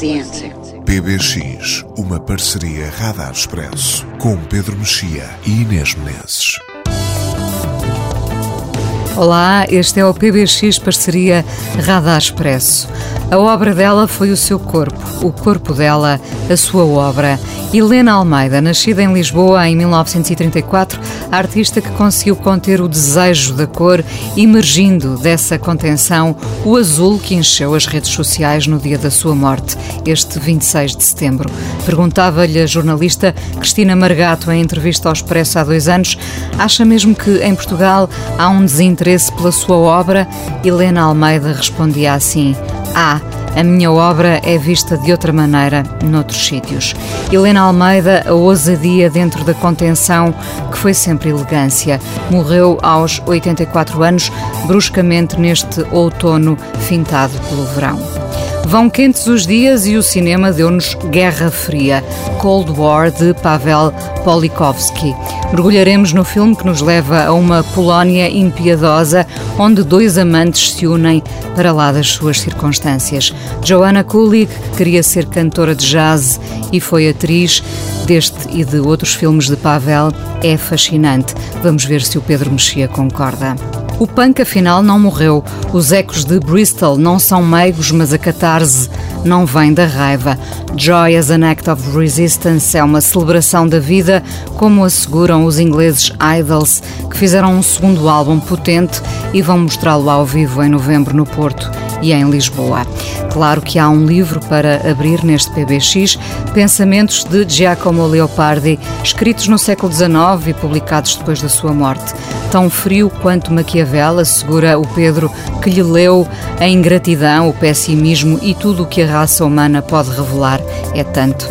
the answer? PBX, uma parceria Radar Expresso, com Pedro Mexia e Inês Menezes. Olá, este é o PBX Parceria Radar Expresso. A obra dela foi o seu corpo, o corpo dela, a sua obra. Helena Almeida, nascida em Lisboa em 1934, a artista que conseguiu conter o desejo da cor, emergindo dessa contenção o azul que encheu as redes sociais no dia da sua morte, este 26 de setembro. Perguntava-lhe a jornalista Cristina Margato em entrevista ao Expresso há dois anos: acha mesmo que em Portugal há um desinteresse pela sua obra? Helena Almeida respondia assim. Ah, a minha obra é vista de outra maneira noutros sítios. Helena Almeida, a ousadia dentro da contenção, que foi sempre elegância. Morreu aos 84 anos, bruscamente neste outono fintado pelo verão. Vão quentes os dias e o cinema deu-nos Guerra Fria, Cold War de Pavel Polikovsky. Mergulharemos no filme que nos leva a uma Polónia impiedosa, onde dois amantes se unem para lá das suas circunstâncias. Joanna Kulig queria ser cantora de jazz e foi atriz deste e de outros filmes de Pavel. É fascinante. Vamos ver se o Pedro Mexia concorda. O punk afinal não morreu. Os ecos de Bristol não são meigos, mas a catarse não vem da raiva. Joy as an Act of Resistance é uma celebração da vida, como asseguram os ingleses Idols, que fizeram um segundo álbum potente e vão mostrá-lo ao vivo em novembro no Porto e em Lisboa. Claro que há um livro para abrir neste PBX, Pensamentos de Giacomo Leopardi, escritos no século XIX e publicados depois da sua morte. Tão frio quanto Maquiavel, assegura o Pedro, que lhe leu a ingratidão, o pessimismo e tudo o que a raça humana pode revelar. É tanto.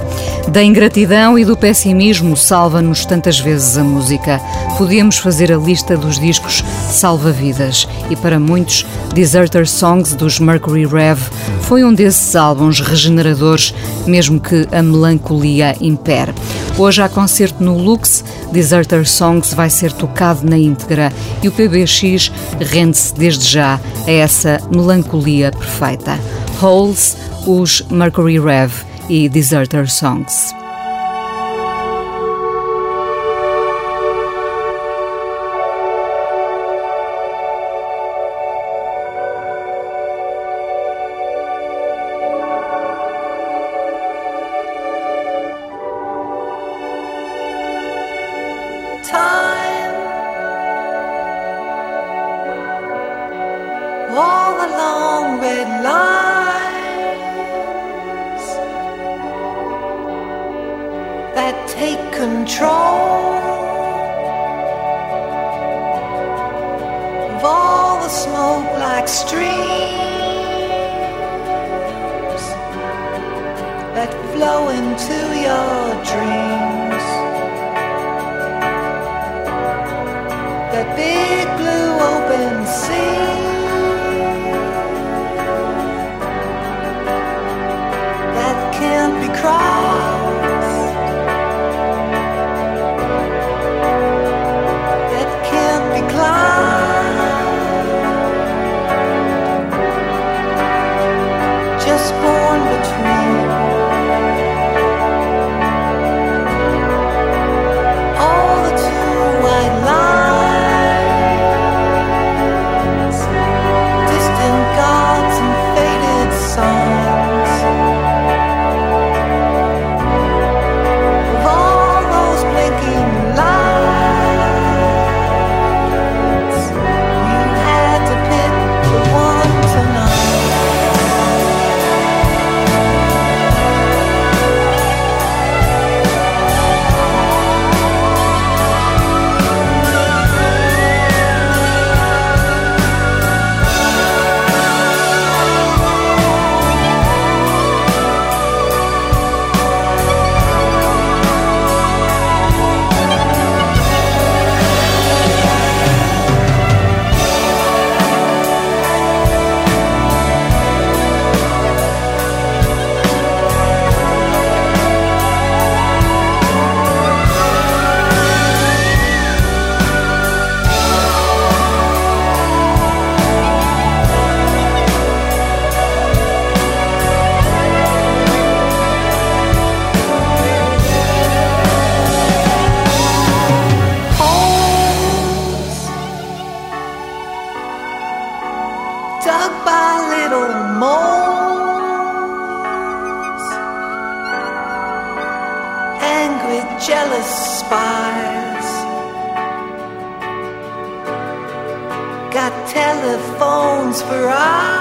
Da ingratidão e do pessimismo salva-nos tantas vezes a música. Podíamos fazer a lista dos discos salva-vidas e para muitos, Deserter Songs dos Mercury Rev foi um desses álbuns regeneradores, mesmo que a melancolia impere. Hoje há concerto no Lux, Deserter Songs vai ser tocado na íntegra e o PBX rende-se desde já a essa melancolia perfeita. Holes, os Mercury Rev e Deserter Songs. Can't be cried spies. Got telephones for eyes.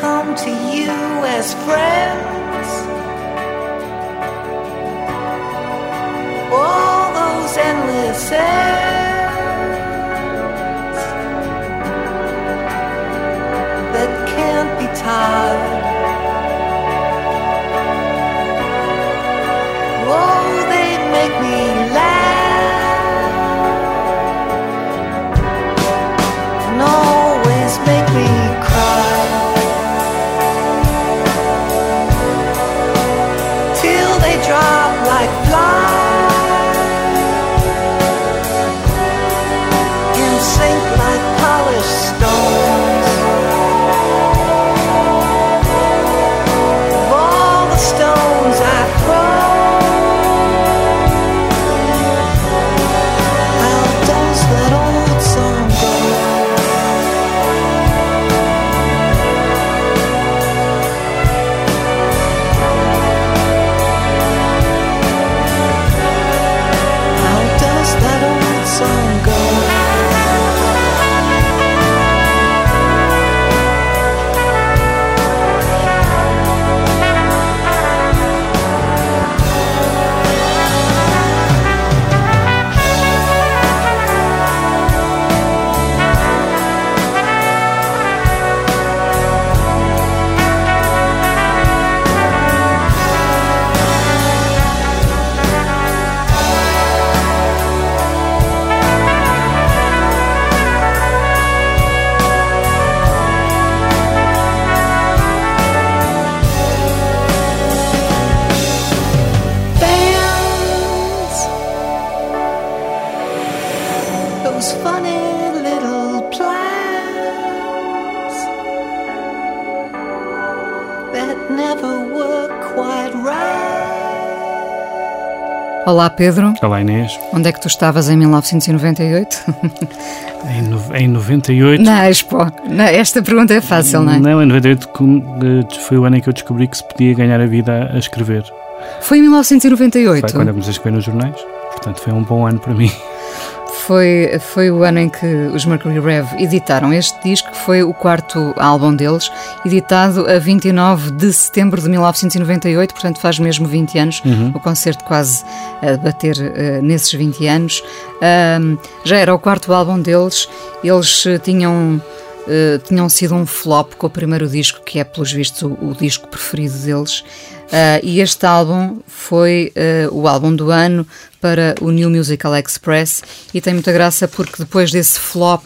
Come to you as friends. All those endless ends Olá Pedro, Olá Inês. onde é que tu estavas em 1998? Em, no- em 98. Na Expo. Na- esta pergunta é fácil, não é? Não, em 98 com- eh, foi o ano em que eu descobri que se podia ganhar a vida a escrever. Foi em 1998. Foi quando comecei a escrever nos jornais. Portanto, foi um bom ano para mim. Foi, foi o ano em que os Mercury Rev editaram este disco, que foi o quarto álbum deles, editado a 29 de setembro de 1998, portanto faz mesmo 20 anos, o concerto quase a bater eh, nesses 20 anos. Ahm, já era o quarto álbum deles, eles eh, tinham. eh, tinham sido um flop com o primeiro disco, que é, pelos vistos, o, o disco preferido deles. Ah, e este álbum foi eh, o álbum do ano para o New Musical Express e tem muita graça porque depois desse flop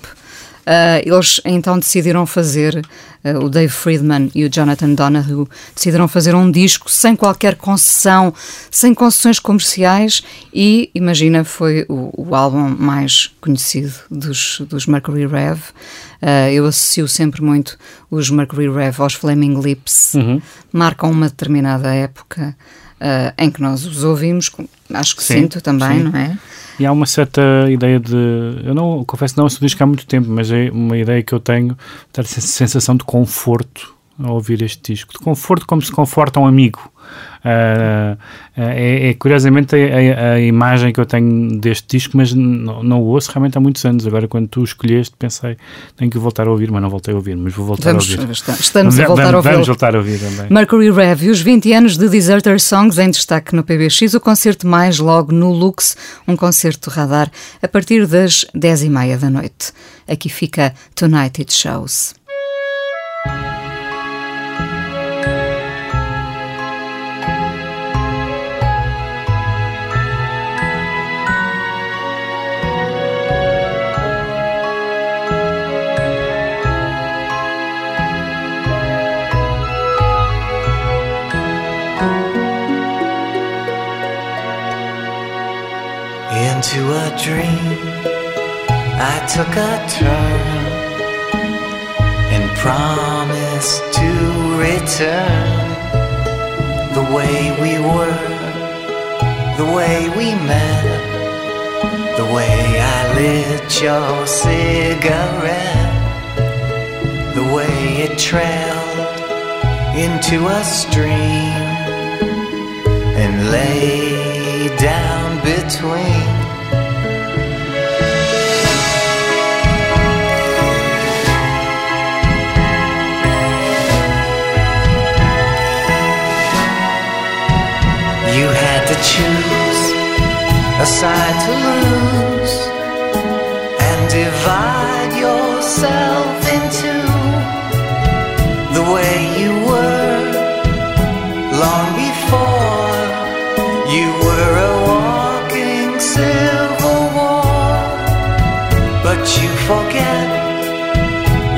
ah, eles então decidiram fazer, o Dave Friedman e o Jonathan Donahue decidiram fazer um disco sem qualquer concessão, sem concessões comerciais e, imagina, foi o, o álbum mais conhecido dos, dos Mercury Rev. Ah, eu associo sempre muito os Mercury Rev aos Flaming Lips, marcam uma determinada época ah, em que nós os ouvimos, acho que Sim, sinto também, sim. não é? E há uma certa ideia de. Eu não confesso não ouço o disco há muito tempo, mas é uma ideia que eu tenho de sensação de conforto ao ouvir este disco. De conforto como se conforta um amigo. Ah, é, é curiosamente a, a- a imagem que eu tenho deste disco, mas não, não o ouço realmente há muitos anos. Agora, quando tu escolheste, pensei, tenho que voltar a ouvir, mas não voltei a ouvir, mas vou voltar Vamos, a ouvir. estamos a Vamos- voltar a vamos, ouvi-lo. vamos voltar a ouvir também. Mercury Rev os 20 anos de Deserter Songs em destaque no PBX, o concerto mais logo no Lux, um concerto radar a partir das 10h30 da noite. Aqui fica Tonight It Shows. Into a dream, I took a turn and promised to return the way we were, the way we met, the way I lit your cigarette, the way it trailed into a stream and lay down between. Choose a side to lose and divide yourself into the way you were long before you were a walking civil war. But you forget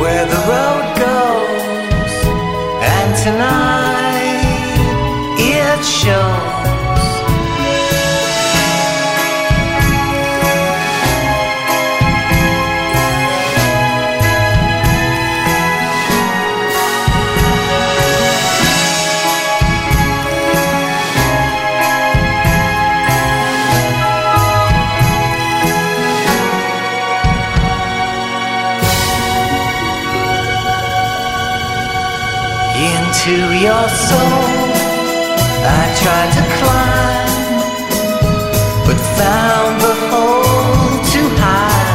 where the road goes, and tonight it shows. Your soul. I tried to climb, but found the hole too high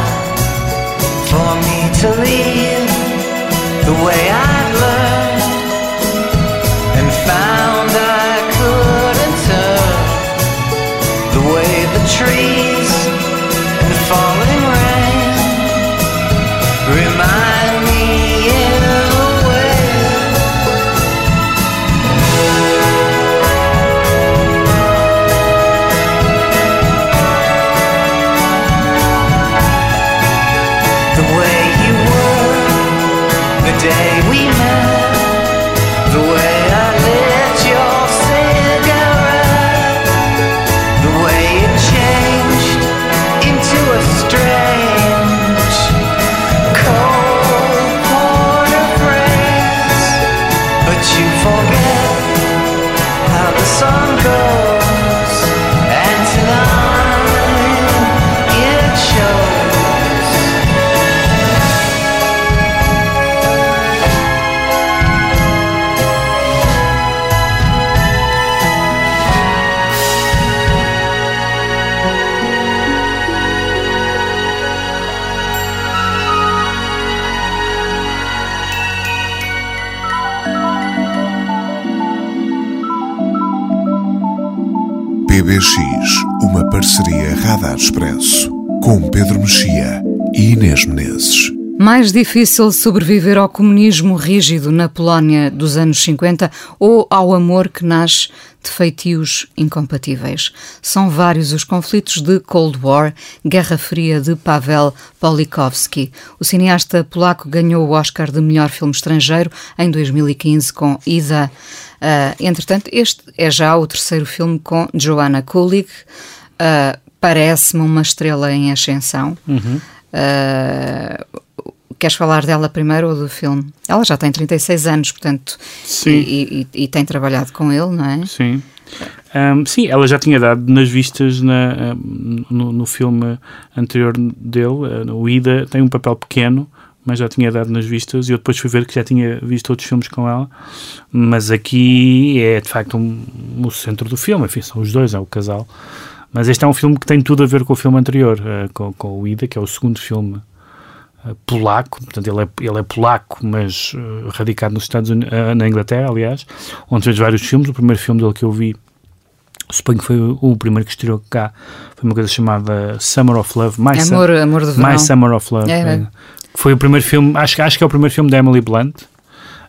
for me to leave the way I'd learned, and found I couldn't turn the way the trees day PBX, uma parceria Radar Expresso, com Pedro Mexia e Inês Menezes. Mais difícil sobreviver ao comunismo rígido na Polónia dos anos 50 ou ao amor que nasce de feitios incompatíveis. São vários os conflitos de Cold War, Guerra Fria de Pavel Polikowski. O cineasta polaco ganhou o Oscar de melhor filme estrangeiro em 2015 com Ida. Uh, entretanto, este é já o terceiro filme com Joanna Kulig. Uh, Parece-me uma estrela em ascensão. Uhum. Uh, queres falar dela primeiro ou do filme? Ela já tem 36 anos, portanto, Sim. E, e, e tem trabalhado com ele, não é? Sim. Um, sim, ela já tinha dado nas vistas na, no, no, filme anterior dele, uh, o Ida, tem um papel pequeno, mas já tinha dado nas vistas e eu depois fui ver que já tinha visto outros filmes com ela, mas aqui é de facto um, o centro do filme, enfim, são os dois, é o casal. Mas este é um filme que tem tudo a ver com o filme anterior, uh, com, com o Ida, que é o segundo filme polaco, portanto ele é, ele é polaco, mas uh, radicado nos Estados Unidos, na Inglaterra, aliás, onde fez vários filmes. O primeiro filme dele que eu vi, suponho que foi o, o primeiro que estreou cá, foi uma coisa chamada Summer of Love, My, amor, Su amor de My Summer of Love. É, foi o primeiro filme, acho, acho que é o primeiro filme da Emily Blunt.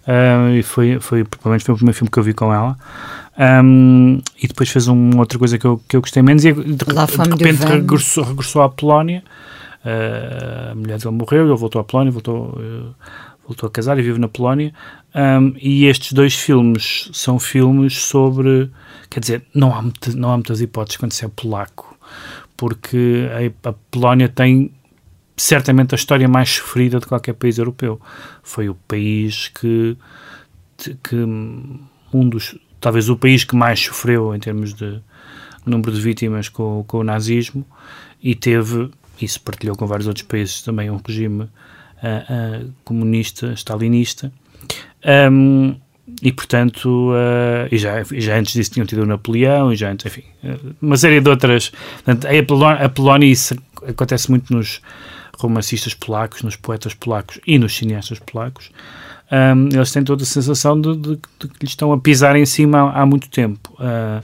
Uh, e foi, foi, provavelmente foi o primeiro filme que eu vi com ela. Um, e depois fez uma outra coisa que eu, que eu gostei menos e de, de, de repente regressou, regressou à Polónia. Uh, a mulher dele morreu, ele voltou à Polónia, voltou, uh, voltou a casar e vive na Polónia. Um, e estes dois filmes são filmes sobre. Quer dizer, não há, não há muitas hipóteses quando se é polaco, porque a, a Polónia tem certamente a história mais sofrida de qualquer país europeu. Foi o país que, que um dos, talvez o país que mais sofreu em termos de número de vítimas com, com o nazismo e teve, isso partilhou com vários outros países também, um regime uh, uh, comunista, stalinista. Um, e portanto, uh, e já, já antes disso tinham tido o Napoleão, e já antes, enfim, uma série de outras. Portanto, a Polónia, a Polónia, isso acontece muito nos romancistas polacos, nos poetas polacos e nos cineastas polacos. Um, eles têm toda a sensação de, de, de, que lhes estão a pisar em cima há, há muito tempo. Uh,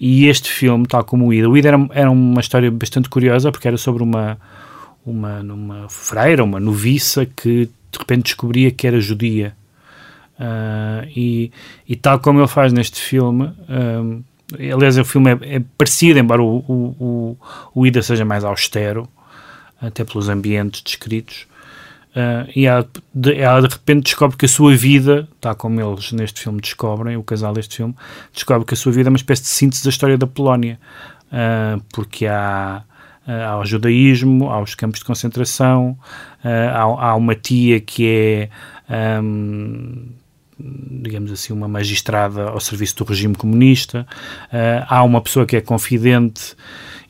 e este filme, tal como o Ida, o Ida era, era uma história bastante curiosa porque era sobre uma, uma, uma freira, uma noviça que de repente descobria que era judia. Uh, e, e, tal como ele faz neste filme, um, aliás, o filme é, é parecido, embora o, o, o, o, Ida seja mais austero, até pelos ambientes descritos. Uh, e ela de, ela de repente descobre que a sua vida, tal como eles neste filme descobrem, o casal deste filme, descobre que a sua vida é uma espécie de síntese da história da Polónia, uh, porque há, há o judaísmo, há os campos de concentração, há, há, uma tia que é. Um, digamos assim, uma magistrada ao serviço do regime comunista, uh, há uma pessoa que é confidente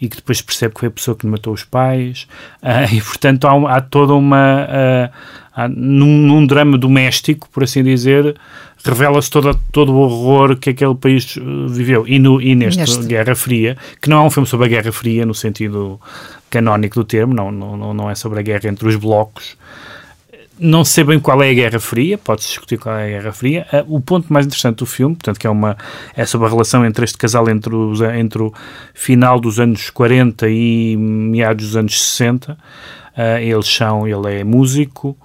e que depois percebe que foi a pessoa que matou os pais, uh, e portanto há, há toda uma. Uh, há, num, num, drama doméstico, por assim dizer, revela-se todo, todo o horror que aquele país viveu. E, no, e neste, neste, Guerra Fria, que não é um filme sobre a Guerra Fria no sentido canónico do termo, não, não, não é sobre a guerra entre os blocos não sei bem qual é a Guerra Fria, pode-se discutir qual é a Guerra Fria. Uh, o ponto mais interessante do filme, portanto, que é, uma, é sobre a relação entre este casal entre, os, entre o final dos anos 40 e meados dos anos 60. Uh, ah, eles são, ele é músico.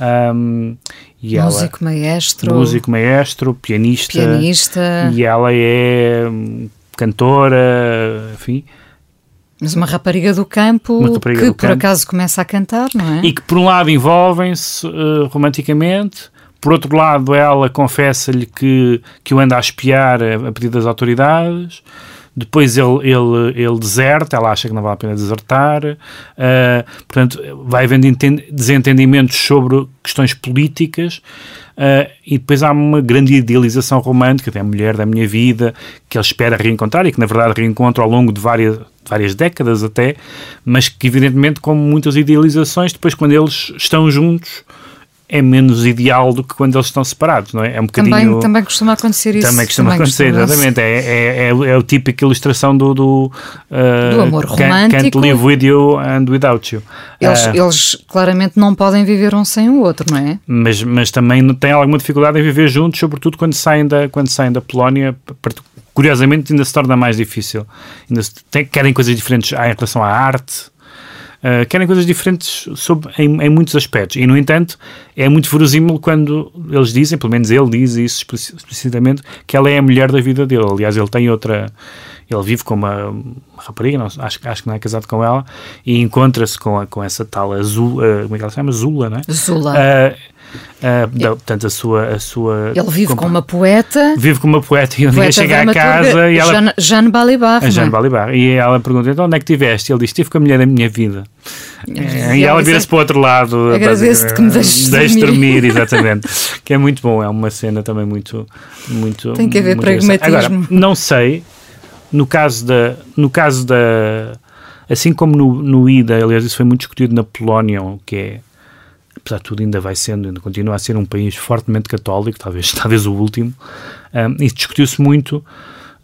Um, e músico ela, maestro. Músico maestro, pianista. Pianista. E ela é hum, cantora, enfim. Mas uma rapariga do campo rapariga que do por campo. acaso começa a cantar, não é? E que por um lado envolvem-se uh, romanticamente, por outro lado ela confessa-lhe que, que o anda a espiar a, a pedido das autoridades, depois ele, ele, ele deserta, ela acha que não vale a pena desertar, uh, portanto vai havendo desentendimentos sobre questões políticas, Uh, e depois há uma grande idealização romântica da mulher da minha vida, que ele espera reencontrar e que na verdade reencontra ao longo de várias, várias décadas até, mas que evidentemente com muitas idealizações, depois quando eles estão juntos é menos ideal do que quando eles estão separados, não é? É um bocadinho... Também, também costuma acontecer isso. Também costuma também acontecer, costuma exatamente. É, é, é, é, o típico ilustração do... Do, uh, do amor romântico. Can't live with you and without you. Eles, uh, eles claramente não podem viver um sem o outro, não é? Mas, mas também têm alguma dificuldade em viver juntos, sobretudo quando saem da, quando saem da Polónia, curiosamente ainda se torna mais difícil. Ainda se, tem, querem coisas diferentes em relação à arte, Uh, querem coisas diferentes em, em, muitos aspectos. E, no entanto, é muito verosímil quando eles dizem, pelo menos ele diz isso explicitamente, que ela é a mulher da vida dele. Aliás, ele tem outra. Ele vive com uma, uma rapariga, não, acho, acho que não é casado com ela, e encontra-se com, com essa tal Azul. Uh, como é que ela se chama? Zula, não é? Zula. Uh, Uh, portanto, a sua, a sua. Ele vive com uma poeta. Vive com uma poeta e um dia chega à casa e ela. Jeanne, Jeanne Balibar. A Jeanne é? Balibar. E ela pergunta: então onde é que estiveste? Ele diz: estive com a mulher da minha vida. E, e ela vira-se para o outro lado. Agradeço-te que me deixes dormir. dormir. exatamente. que é muito bom. É uma cena também muito. muito Tem que haver pragmatismo. Agora, não sei, no caso da. No caso da assim como no, no IDA, aliás, isso foi muito discutido na Polónia, que é apesar de tudo ainda vai sendo, ainda continua a ser um país fortemente católico, talvez, talvez o último, um, e discutiu-se muito,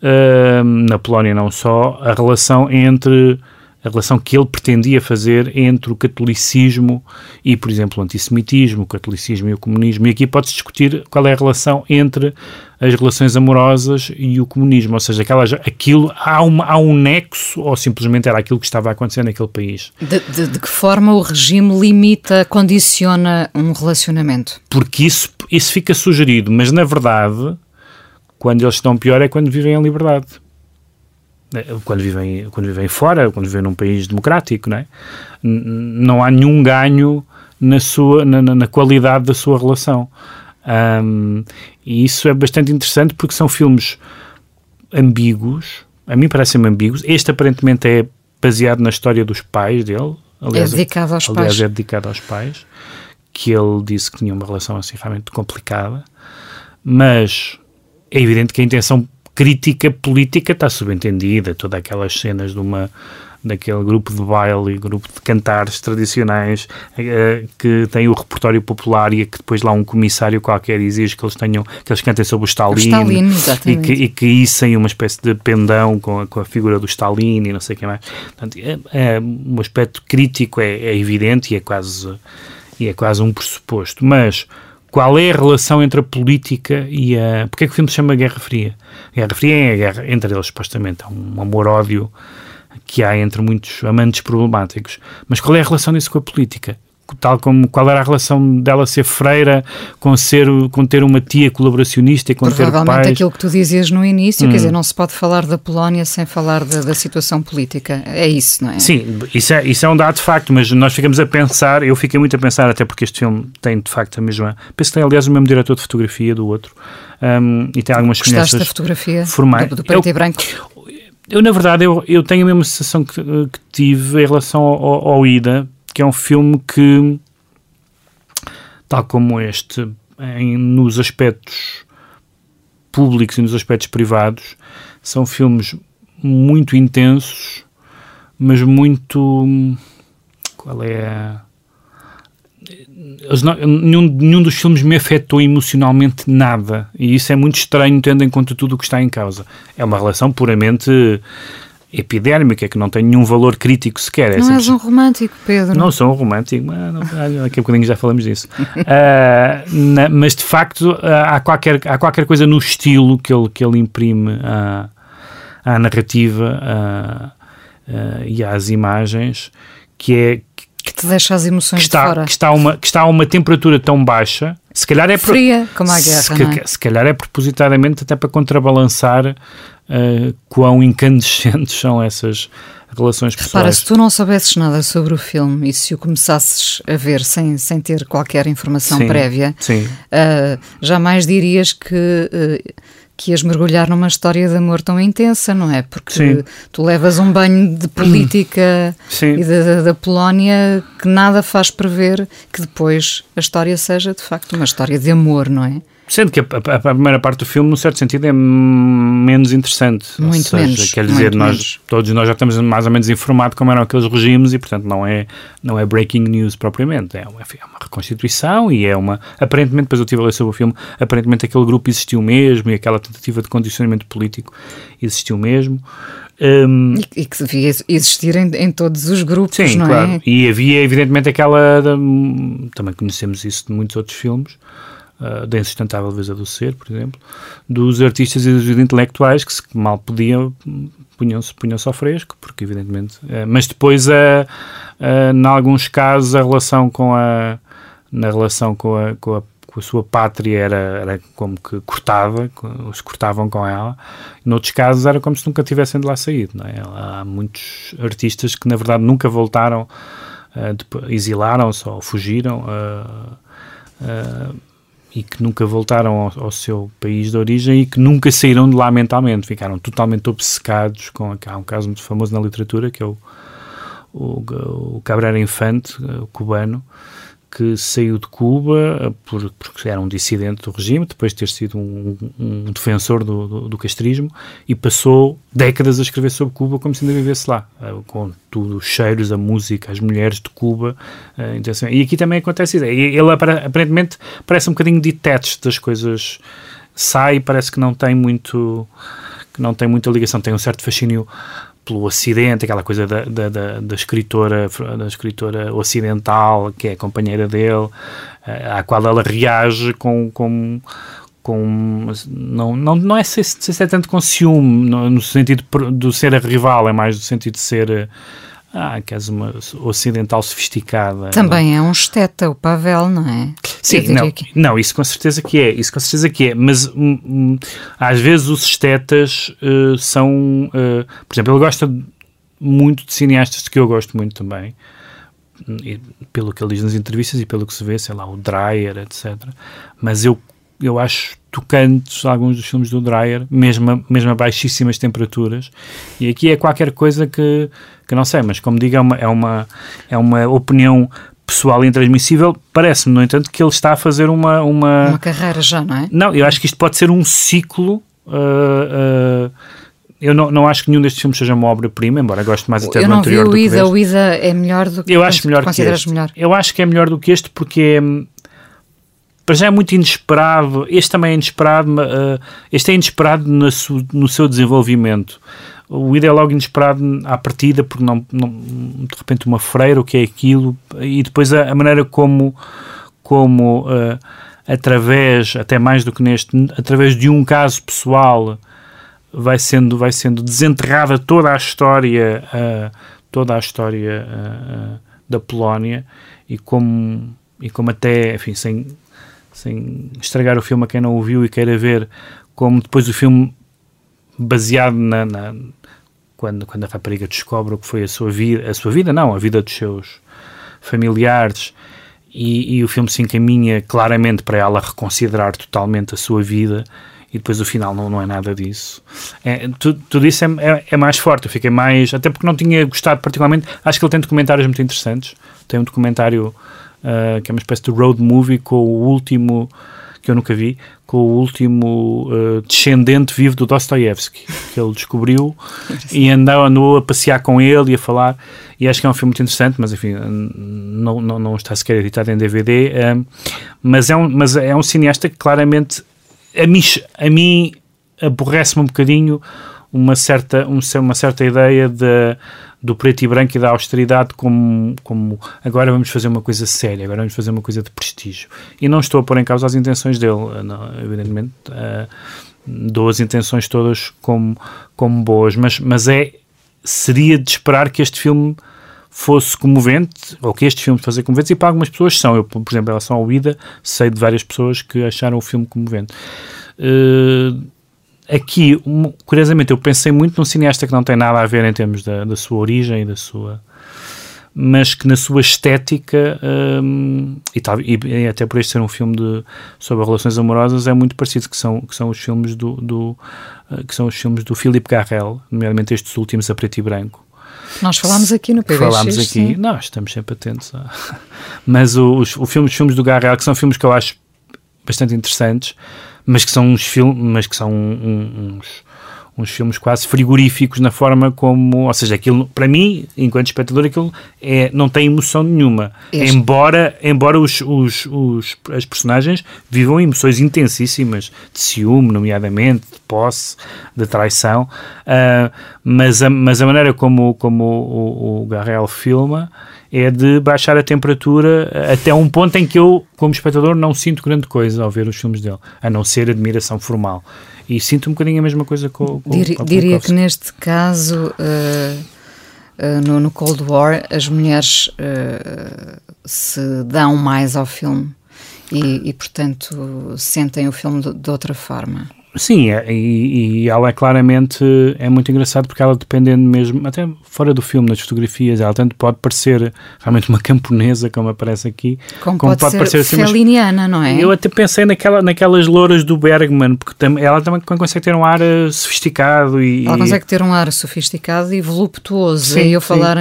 um, na Polónia não só, a relação entre a relação que ele pretendia fazer entre o catolicismo e, por exemplo, o antissemitismo, o catolicismo e o comunismo. E aqui pode-se discutir qual é a relação entre as relações amorosas e o comunismo, ou seja, aquelas, aquilo, há, uma, há um nexo ou simplesmente era aquilo que estava a acontecer naquele país. De, de, de que forma o regime limita, condiciona um relacionamento? Porque isso, isso fica sugerido, mas na verdade, quando eles estão pior é quando vivem em liberdade quando vivem, quando vivem fora, quando vivem num país democrático, não é? Não há nenhum ganho na, sua, na, na qualidade da sua relação. Um, e isso é bastante interessante porque são filmes ambíguos, a mim parecem-me ambíguos. Este aparentemente é baseado na história dos pais dele. Aliás, é dedicado aos aliás, pais. é dedicado aos pais, que ele disse que tinha uma relação assim realmente complicada. Mas é evidente que a intenção crítica política está subentendida, todas aquelas cenas de uma daquele grupo de baile, grupo de cantares tradicionais uh, que tem o repertório popular e que depois lá um comissário qualquer exige que eles tenham, que eles cantem sobre o Stalin, o Stalin e que, e que uma espécie de pendão com a, com a figura do Stalin e não sei o que mais. Portanto, é, é, um aspecto crítico é, é evidente e é quase e é quase um pressuposto, mas qual é a relação entre a política e a... Porquê é que o filme se chama Guerra Fria? Guerra Fria é a guerra entre eles, supostamente, há um amor-ódio que há entre muitos amantes problemáticos. Mas qual é a relação disso com a política? Tal como qual era a relação dela ser freira com ser com ter uma tia colaboracionista e com ter pais? aquilo que tu dizias no início hum. quer dizer não se pode falar da Polónia sem falar da, da, situação política. É isso não é? Sim isso é isso é um dado de facto mas nós ficamos a pensar eu fiquei muito a pensar até porque este filme tem de facto a mesma penso que tem aliás o mesmo diretor de fotografia do outro um, e tem algumas Gostaste da fotografia? formais. Do, do preto eu, e branco? Eu, na verdade, eu, eu tenho a mesma sensação que, que tive em relação ao, ao, Ida, que é um filme que, tal como este, em, nos aspectos públicos e nos aspectos privados, são filmes muito intensos, mas muito. Qual é a nenhum, nenhum dos filmes me afetou emocionalmente nada. E isso é muito estranho, tendo em conta tudo o que está em causa. É uma relação puramente epidérmica, que não tem nenhum valor crítico sequer. É não és um romântico, Pedro. Não sou um romântico, mas não, daqui a bocadinho já falamos disso. uh, na, mas de facto uh, há, qualquer, há qualquer coisa no estilo que ele, que ele imprime à, à narrativa uh, e às imagens que é que te deixa as emoções que está, fora. Que está, uma, que está a uma temperatura tão baixa, se calhar é... Fria, como a guerra, se, é? se calhar é propositadamente até para contrabalançar uh, quão incandescentes são essas relações pessoais. Repara, se tu não soubesses nada sobre o filme e se o começasses a ver sem, sem ter qualquer informação sim, prévia, sim. Uh, jamais dirias que... Uh, que ias mergulhar numa história de amor tão intensa, não é? Porque Sim. tu levas um banho de política Sim. e da, da Polónia que nada faz prever que depois a história seja de facto uma história de amor, não é? Sendo que a, a, a, primeira parte do filme, num certo sentido, é menos interessante. Muito seja, menos. Quer dizer, nós, menos. todos nós já estamos mais ou menos informados como eram aqueles regimes e, portanto, não é, não é breaking news propriamente. É uma, é uma reconstituição e é uma. Aparentemente, depois eu estive a ler sobre o filme, aparentemente aquele grupo existiu mesmo e aquela tentativa de condicionamento político existiu mesmo. Um, e, e, que devia existir em, em, todos os grupos, sim, não claro. é? E havia, evidentemente, aquela. também conhecemos isso de muitos outros filmes da insustentável leveza do ser, por exemplo, dos artistas e dos intelectuais que, se mal podiam, punham-se punham ao fresco, porque evidentemente... Uh, mas depois, uh, em alguns casos, a relação com a... na relação com a, com a a sua pátria era, era como que cortada, os cortavam com ela. Noutros casos era como se nunca tivessem de lá saído. Não é? Há muitos artistas que, na verdade, nunca voltaram, uh, exilaram-se ou fugiram. Uh, uh, e que nunca voltaram ao, ao, seu país de origem e que nunca saíram de lá mentalmente, ficaram totalmente obcecados com há um caso muito famoso na literatura que é o, o, o Cabrera Infante, o cubano, que saiu de Cuba eh, por, porque era um dissidente do regime, depois de ter sido um, um defensor do, do, do, castrismo, e passou décadas a escrever sobre Cuba como se ainda vivesse lá, eh, com tudo, os cheiros, a música, as mulheres de Cuba. Eh, então, assim, e aqui também acontece isso. Ele aparentemente parece um bocadinho detached das coisas, sai e parece que não tem muito que não tem muita ligação, tem um certo fascínio pelo Ocidente, aquela coisa da, da, da, da, escritora, da escritora ocidental, que é a companheira dele, eh, à qual ela reage com, com, com não, não, não é se, se é tanto com ciúme, no, no sentido de, ser a rival, é mais no sentido de ser ah, que és uma ocidental sofisticada. Também é um esteta, o Pavel, não é? Sim, não, que... não, isso com certeza que é, isso com certeza que é, mas hum, hum, às vezes os estetas uh, são, uh, por exemplo, ele gosta muito de cineastas que eu gosto muito também, e, pelo que ele diz nas entrevistas e pelo que se vê, sei lá, o Dreyer, etc. Mas eu, eu acho tocantes alguns dos filmes do Dreyer, mesmo a, mesmo a baixíssimas temperaturas, e aqui é qualquer coisa que, que não sei, mas como digo, é uma, é uma, é uma opinião pessoal e intransmissível, parece-me, no entanto, que ele está a fazer uma, uma... Uma carreira já, não é? Não, eu acho que isto pode ser um ciclo Uh, uh, eu não, não acho que nenhum destes filmes seja uma obra-prima, embora goste mais até eu do não anterior vi o do que Ida, o Ida é melhor do que Eu acho melhor que consideras este. melhor. Eu acho que é melhor do que este porque é, para já é muito inesperado. Este também é inesperado. eh, este é inesperado su- no seu desenvolvimento. O Ida é logo inesperado à partida porque não, não- de repente uma freira, o que é aquilo, e depois a, a maneira como, como eh, através, até mais do que neste, através de um caso pessoal vai sendo, vai sendo desenterrada toda a história, ah, toda a história ah, da Polónia e como, e como até, enfim, sem, sem estragar o filme a quem não o viu e queira ver, como depois o filme baseado na, na- quando, quando a rapariga descobre o que foi a sua vida, a sua vida não, a vida dos seus familiares e, e o filme se encaminha claramente para ela reconsiderar totalmente a sua vida e depois o final não, não é nada disso. É, tu- tudo isso é, é, é mais forte, eu fiquei mais, até porque não tinha gostado particularmente, acho que ele tem documentários muito interessantes, tem um documentário ah, que é uma espécie de road movie com o último, que eu nunca vi, com o último ah, descendente vivo do Dostoevsky, que ele descobriu e andou, andou a passear com ele e a falar, e acho que é um filme muito interessante, mas enfim, não, não, não está sequer editado em DVD, ah, mas, é um, mas é um cineasta que claramente a mim, a mim aborrece-me um bocadinho uma certa, um- uma certa ideia de, do preto e branco e da austeridade como, como agora vamos fazer uma coisa séria, agora vamos fazer uma coisa de prestígio. E não estou a pôr em causa as intenções dele, eh, não, evidentemente. eh, dou as intenções todas como, como boas, mas, mas é seria de esperar que este filme fosse comovente, ou que estes filmes fossem comoventes, e para algumas pessoas são. Eu, por exemplo, em relação ao Ida, sei de várias pessoas que acharam o filme comovente. Eh, aqui, um- curiosamente, eu pensei muito num cineasta que não tem nada a ver em termos da, da sua origem e da sua. Mas que na sua estética, hum, e, tal, e, até por este ser um filme de, sobre relações amorosas, é muito parecido, que são, que são os filmes do, do, eh, que são os filmes do Philippe Garrel, nomeadamente estes últimos a preto e branco. Nós falámos aqui no PBX. Falámos aqui, sim. nós estamos sempre atentos. a- Mas os, o filme, os filmes do Garrel, que são filmes que eu acho bastante interessantes, mas que são uns filmes, mas que são um- uns, uns filmes quase frigoríficos na forma como, ou seja, aquilo para mim, enquanto espectador, aquilo é, não tem emoção nenhuma. Este- Embora, embora os, os, os, as personagens vivam emoções intensíssimas de ciúme, nomeadamente, de posse, de traição, ah, mas, a, mas a maneira como, como o, o Garrel filma é de baixar a temperatura até um ponto em que eu, como espectador, não sinto grande coisa ao ver os filmes dele, a não ser admiração formal. E sinto um bocadinho a mesma coisa com, com Diri- com diria que neste caso, eh, eh, no, no Cold War, as mulheres eh, se dão mais ao filme e, e, portanto, sentem o filme de, de outra forma. Sim, é- e, e ela é claramente é muito engraçado porque ela dependendo mesmo, até fora do filme, nas fotografias, ela tanto pode parecer realmente uma camponesa, como aparece aqui, Como, pode, ser parecer assim, feliniana, não é? Eu até pensei naquela, naquelas louras do Bergman, porque tam, ela também consegue ter um ar eh, sofisticado e, Ela consegue ter um ar sofisticado e voluptuoso. Sim, e eu sim. falar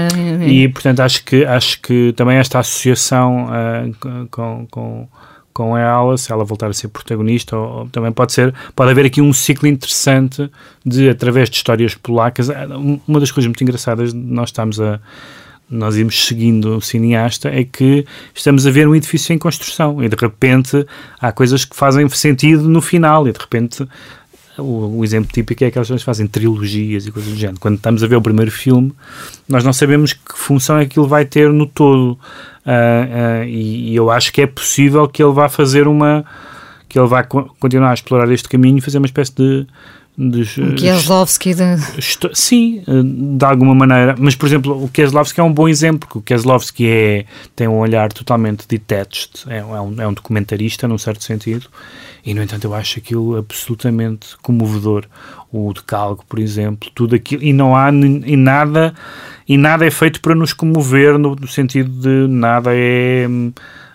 E, portanto, acho que, acho que também esta associação ah, com, com, com ela, se ela voltar a ser protagonista, ou, ou também pode ser, pode haver aqui um ciclo interessante de, através de histórias polacas. Ah, um- Uma das coisas muito engraçadas de nós estamos a. Nós irmos seguindo o cineasta é que estamos a ver um edifício em construção e de repente há coisas que fazem sentido no final e de repente o, o exemplo típico é aquelas pessoas que fazem trilogias e coisas do género. Quando estamos a ver o primeiro filme, nós não sabemos que função é que ele vai ter no todo. Ah, ah, e, e eu acho que é possível que ele vá fazer uma. que ele vá co- continuar a explorar este caminho e fazer uma espécie de. De um Kieslowski de, Sim, eh, de alguma maneira. Mas, por exemplo, o Keslovski é um bom exemplo, porque o Keslovski é, tem um olhar totalmente detached, é, é um, é um documentarista, num certo sentido, e, no entanto, eu acho aquilo absolutamente comovedor. O decalque, por exemplo, tudo aquilo, e não há e nada, e nada é feito para nos comover, no, no sentido de nada é hum,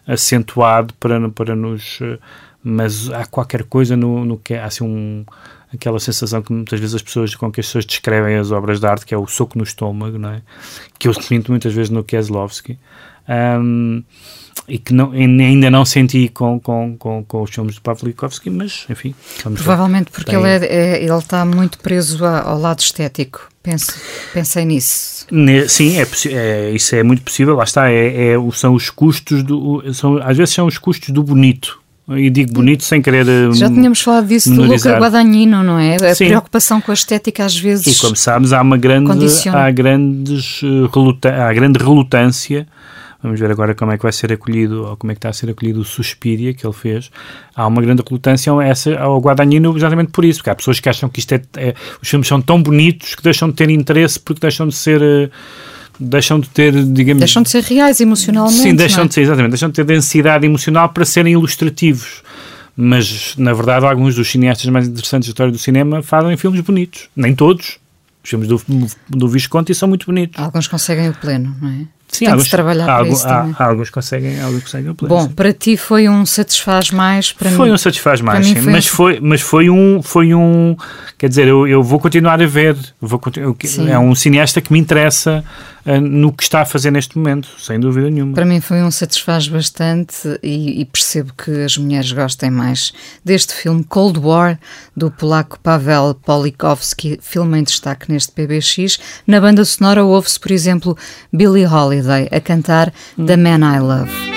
acentuado para, para nos. eh, Mas há qualquer coisa no, no que é, há assim um aquela sensação que muitas vezes as pessoas com que as pessoas descrevem as obras de arte, que é o soco no estômago, não é? Que eu sinto muitas vezes no Keslovski. Ahm, e que não, ainda não senti com, com, com, com os filmes do Pavlikovsky, mas enfim. Provavelmente porque ele, é, é, ele está muito preso ao lado estético. Penso, pensei nisso. Sim, é, é, isso é muito possível. Lá está, é, é, são os custos do. São, às vezes são os custos do bonito. E digo bonito sem querer. Já tínhamos falado disso do Luca Guadagnino, não é? A Sim. preocupação com a estética às vezes. E como sabes, há uma grande, há grandes, eh, há grande relutância Vamos ver agora como é que vai ser acolhido, ou como é que está a ser acolhido o Suspiria que ele fez. Há uma grande relutância essa, ao Guadagnino exatamente por isso, porque há pessoas que acham que isto é, é, os filmes são tão bonitos que deixam de ter interesse porque deixam de ser... Uh, deixam de ter, digamos... Deixam de ser reais emocionalmente, Sim, deixam é? de ser, exatamente, deixam de ter densidade emocional para serem ilustrativos. Mas, na verdade, alguns dos cineastas mais interessantes da história do cinema fazem filmes bonitos. Nem todos. Os filmes do, do Visconti são muito bonitos. Alguns conseguem o pleno, não é? Sim, Tem alguns, trabalhar há, isso há, há, alguns conseguem, alguns conseguem o pleno. Bom, sim. para ti foi um satisfaz mais, para foi mim, um satisfaz mais, sim, foi mas um... foi, mas foi um, foi um, quer dizer, eu, eu vou continuar a ver, vou, é um cineasta que me interessa uh, no que está a fazer neste momento, sem dúvida nenhuma. Para mim foi um satisfaz bastante e, e percebo que as mulheres gostem mais deste filme Cold War do polaco Pavel Polikowski, filme em destaque neste PBX. Na banda sonora ouve-se, por exemplo, Billie Holiday Holiday a cantar The Man I Love.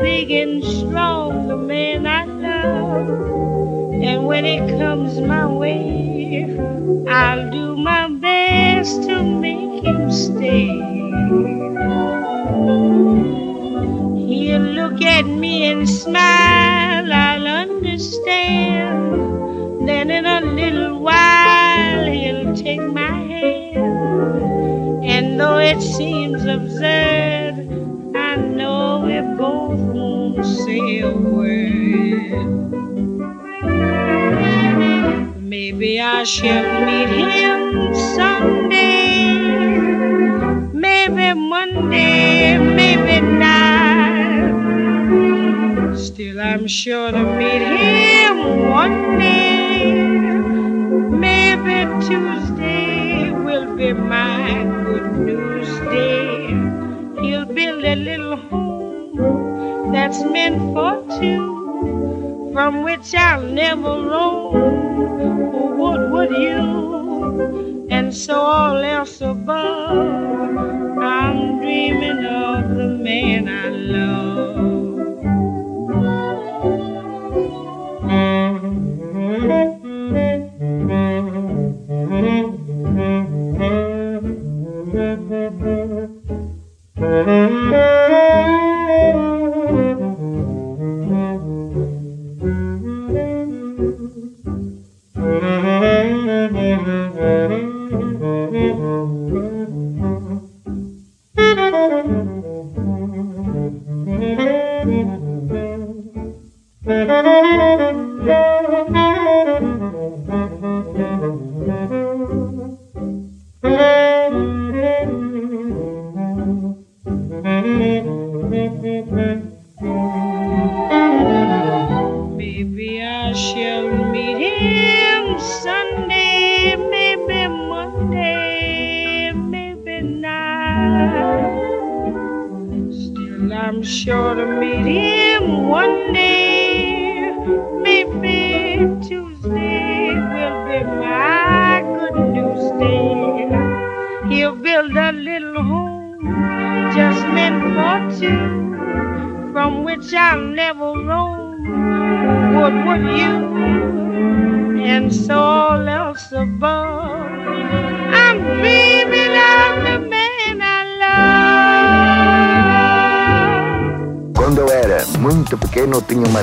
big and strong, the man I love. And when it comes my way, I'll do my best to stay. He'll look at me and smile, I'll understand. Then in a little while, he'll take my hand. And though it seems absurd, I know we both won't say a word. Maybe I shall meet him someday. I'm sure to meet him one day. Maybe Tuesday will be my good news day. He'll build a little home that's meant for two, from which I'll never roam oh, what would you? And so all else above, dreaming of the man I love.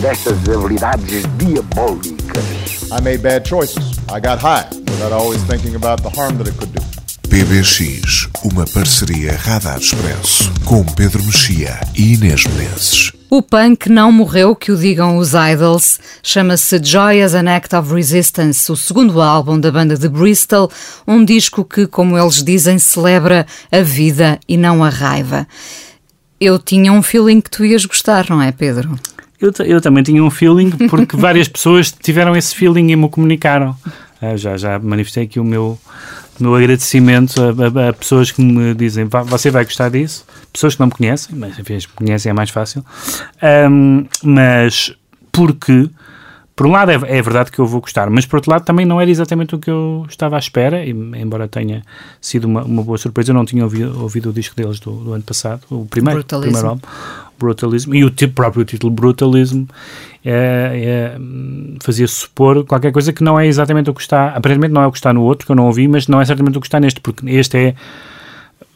Destas habilidades diabólicas. I made bad choices. I got high without always thinking about the harm that it could do. PBX, uma parceria Radar Expresso com Pedro Mexia e Inês Menezes. O punk não morreu, que o digam os Idols. Chama-se Joy as an Act of Resistance, o segundo álbum da banda de Bristol, um disco que, como eles dizem, celebra a vida e não a raiva. Eu tinha um feeling que tu ias gostar, não é, Pedro? Eu, eu também tinha um feeling porque várias pessoas tiveram esse feeling e me comunicaram. Uh, já, já manifestei aqui o meu, meu agradecimento a, a, a, pessoas que me dizem você vai gostar disso, pessoas que não me conhecem, mas enfim, as que me conhecem é mais fácil. Um, mas porque por um lado é, é, verdade que eu vou gostar, mas por outro lado também não era exatamente o que eu estava à espera, e, embora tenha sido uma, uma boa surpresa, eu não tinha ouvido, ouvido o disco deles do, do ano passado, o primeiro, Brutalism. primeiro álbum, Brutalism, e o próprio título Brutalism é, é, fazia supor qualquer coisa que não é exatamente o que está, aparentemente não é o que está no outro, que eu não ouvi, mas não é certamente o que está neste, porque este é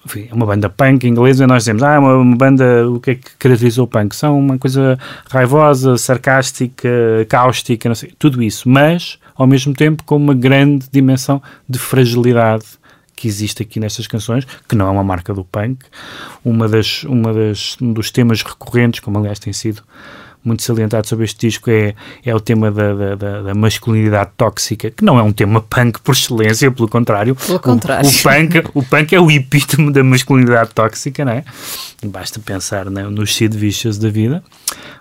enfim, é uma banda punk inglesa, nós dizemos, ah, uma, uma banda, o que é que caracterizou o punk? São uma coisa raivosa, sarcástica, cáustica, não sei, tudo isso, mas, ao mesmo tempo, com uma grande dimensão de fragilidade que existe aqui nestas canções, que não é uma marca do punk. Uma das, uma das, um dos temas recorrentes, como aliás tem sido muito salientado sobre este disco é, é o tema da, da, da, masculinidade tóxica, que não é um tema punk por excelência, pelo contrário. Pelo contrário. O, o, punk, o punk é o epítome da masculinidade tóxica, não é? Basta pensar né, nos Sid Vicious da vida.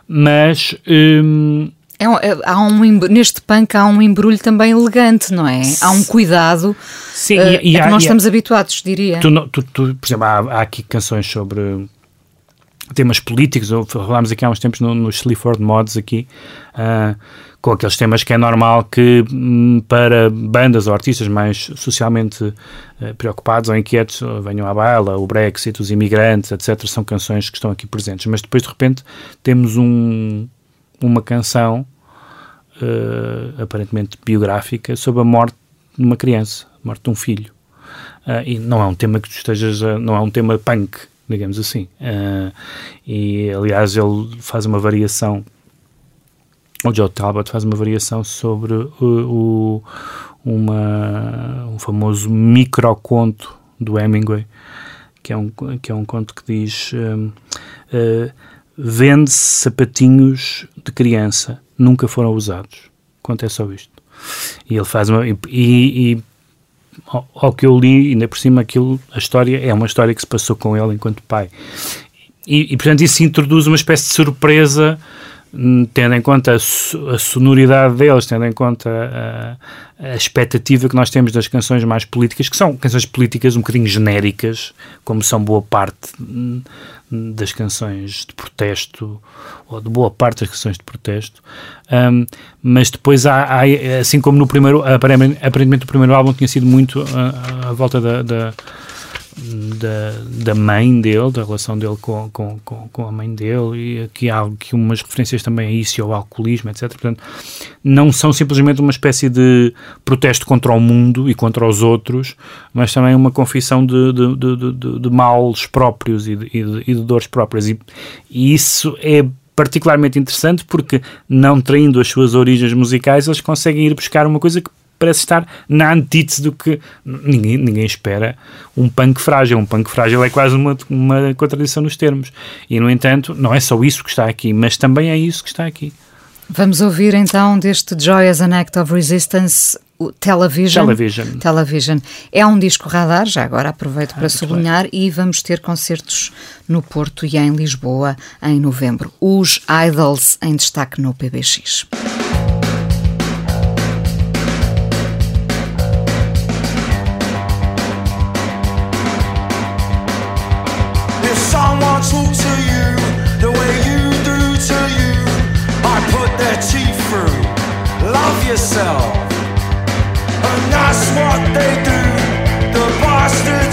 Mas. Hum, é, é, há um, neste punk há um embrulho também elegante, não é? Há um cuidado Sim, uh, e, e é há, que nós estamos há, habituados, diria. Tu, tu, tu, por exemplo, há, há aqui canções sobre temas políticos, falámos aqui há uns tempos no, no Sleaford Mods aqui, uh, com aqueles temas que é normal que um, para bandas ou artistas mais socialmente uh, preocupados ou inquietos venham à baila, o Brexit, os imigrantes, etc. São canções que estão aqui presentes. Mas depois, de repente, temos um, uma canção uh, aparentemente biográfica sobre a morte de uma criança, a morte de um filho. Uh, e não é um tema que tu estejas, não é um tema punk, digamos assim. Uh, e aliás, ele faz uma variação, o Joe Talbot faz uma variação sobre o, o uma, um famoso microconto do Hemingway, que é um, que é um conto que diz: uh, vende sapatinhos de criança, nunca foram usados. Conto é só isto. E ele faz uma. E, e ao, ao, que eu li, ainda por cima, aquilo, a história é uma história que se passou com ele enquanto pai. E, e portanto, isso introduz uma espécie de surpresa, tendo em conta a, sonoridade deles, tendo em conta a, a, expectativa que nós temos das canções mais políticas, que são canções políticas um bocadinho genéricas, como são boa parte das canções de protesto, ou de boa parte das canções de protesto, um, mas depois há, há, assim como no primeiro, aparentemente o primeiro álbum tinha sido muito à, volta da, da da, da mãe dele, da relação dele com, com, com, com, a mãe dele, e aqui há aqui umas referências também a isso e ao alcoolismo, etc. Portanto, não são simplesmente uma espécie de protesto contra o mundo e contra os outros, mas também uma confissão de, de, de, de, de males próprios e de, e de, dores próprias. E, e isso é particularmente interessante porque, não traindo as suas origens musicais, eles conseguem ir buscar uma coisa que parece estar na antítese do que ninguém, ninguém espera um punk frágil. Um punk frágil é quase uma, uma contradição nos termos. E, no entanto, não é só isso que está aqui, mas também é isso que está aqui. Vamos ouvir então deste Joy as an Act of Resistance o Television. Television. Television. É um disco radar, já agora aproveito para ah, sublinhar, bem. e vamos ter concertos no Porto e em Lisboa em novembro. Os Idols em destaque no PBX. Yourself. And that's what they do. The bastards